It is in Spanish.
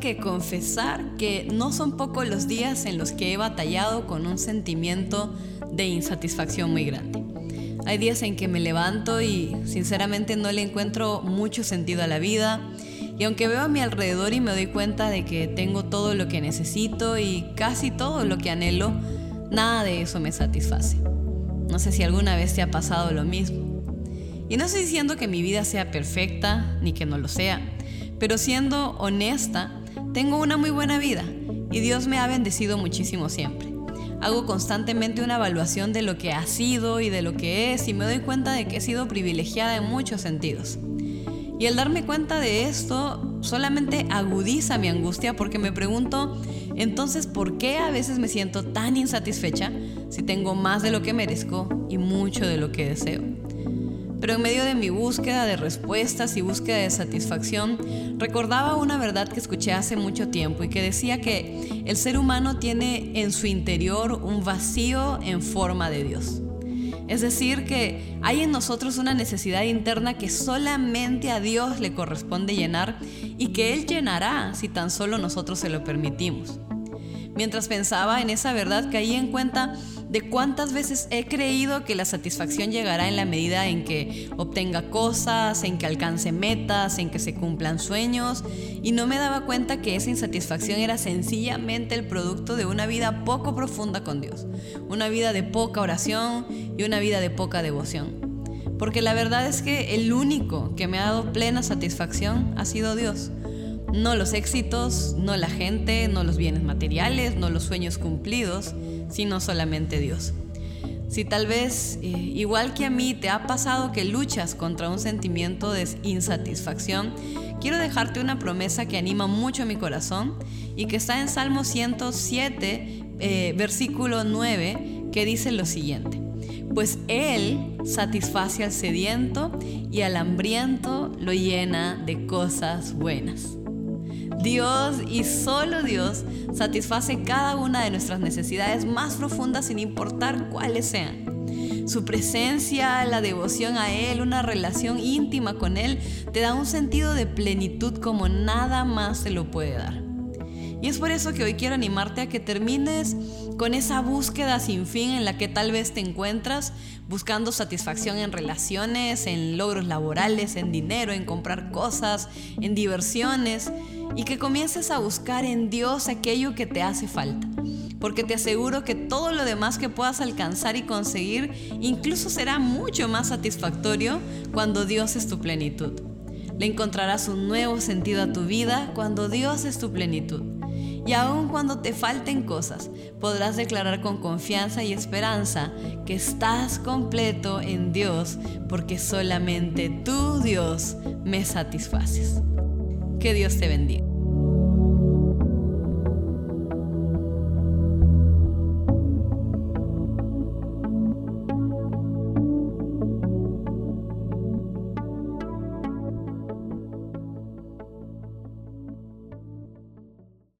que confesar que no son pocos los días en los que he batallado con un sentimiento de insatisfacción muy grande. Hay días en que me levanto y sinceramente no le encuentro mucho sentido a la vida. Y aunque veo a mi alrededor y me doy cuenta de que tengo todo lo que necesito y casi todo lo que anhelo, nada de eso me satisface. No sé si alguna vez te ha pasado lo mismo. Y no estoy diciendo que mi vida sea perfecta, ni que no lo sea, pero siendo honesta, tengo una muy buena vida y Dios me ha bendecido muchísimo siempre. Hago constantemente una evaluación de lo que ha sido y de lo que es y me doy cuenta de que he sido privilegiada en muchos sentidos. Y el darme cuenta de esto solamente agudiza mi angustia porque me pregunto, entonces, ¿por qué a veces me siento tan insatisfecha si tengo más de lo que merezco y mucho de lo que deseo? Pero en medio de mi búsqueda de respuestas y búsqueda de satisfacción, recordaba una verdad que escuché hace mucho tiempo y que decía que el ser humano tiene en su interior un vacío en forma de Dios. Es decir, que hay en nosotros una necesidad interna que solamente a Dios le corresponde llenar y que Él llenará si tan solo nosotros se lo permitimos. Mientras pensaba en esa verdad, caí en cuenta de cuántas veces he creído que la satisfacción llegará en la medida en que obtenga cosas, en que alcance metas, en que se cumplan sueños, y no me daba cuenta que esa insatisfacción era sencillamente el producto de una vida poco profunda con Dios, una vida de poca oración y una vida de poca devoción. Porque la verdad es que el único que me ha dado plena satisfacción ha sido Dios. No los éxitos, no la gente, no los bienes materiales, no los sueños cumplidos, sino solamente Dios. Si tal vez, eh, igual que a mí, te ha pasado que luchas contra un sentimiento de insatisfacción, quiero dejarte una promesa que anima mucho mi corazón y que está en Salmo 107, eh, versículo 9, que dice lo siguiente. Pues Él satisface al sediento y al hambriento lo llena de cosas buenas. Dios y solo Dios satisface cada una de nuestras necesidades más profundas sin importar cuáles sean. Su presencia, la devoción a Él, una relación íntima con Él, te da un sentido de plenitud como nada más se lo puede dar. Y es por eso que hoy quiero animarte a que termines con esa búsqueda sin fin en la que tal vez te encuentras, buscando satisfacción en relaciones, en logros laborales, en dinero, en comprar cosas, en diversiones, y que comiences a buscar en Dios aquello que te hace falta. Porque te aseguro que todo lo demás que puedas alcanzar y conseguir incluso será mucho más satisfactorio cuando Dios es tu plenitud. Le encontrarás un nuevo sentido a tu vida cuando Dios es tu plenitud. Y aun cuando te falten cosas, podrás declarar con confianza y esperanza que estás completo en Dios porque solamente tú, Dios, me satisfaces. Que Dios te bendiga.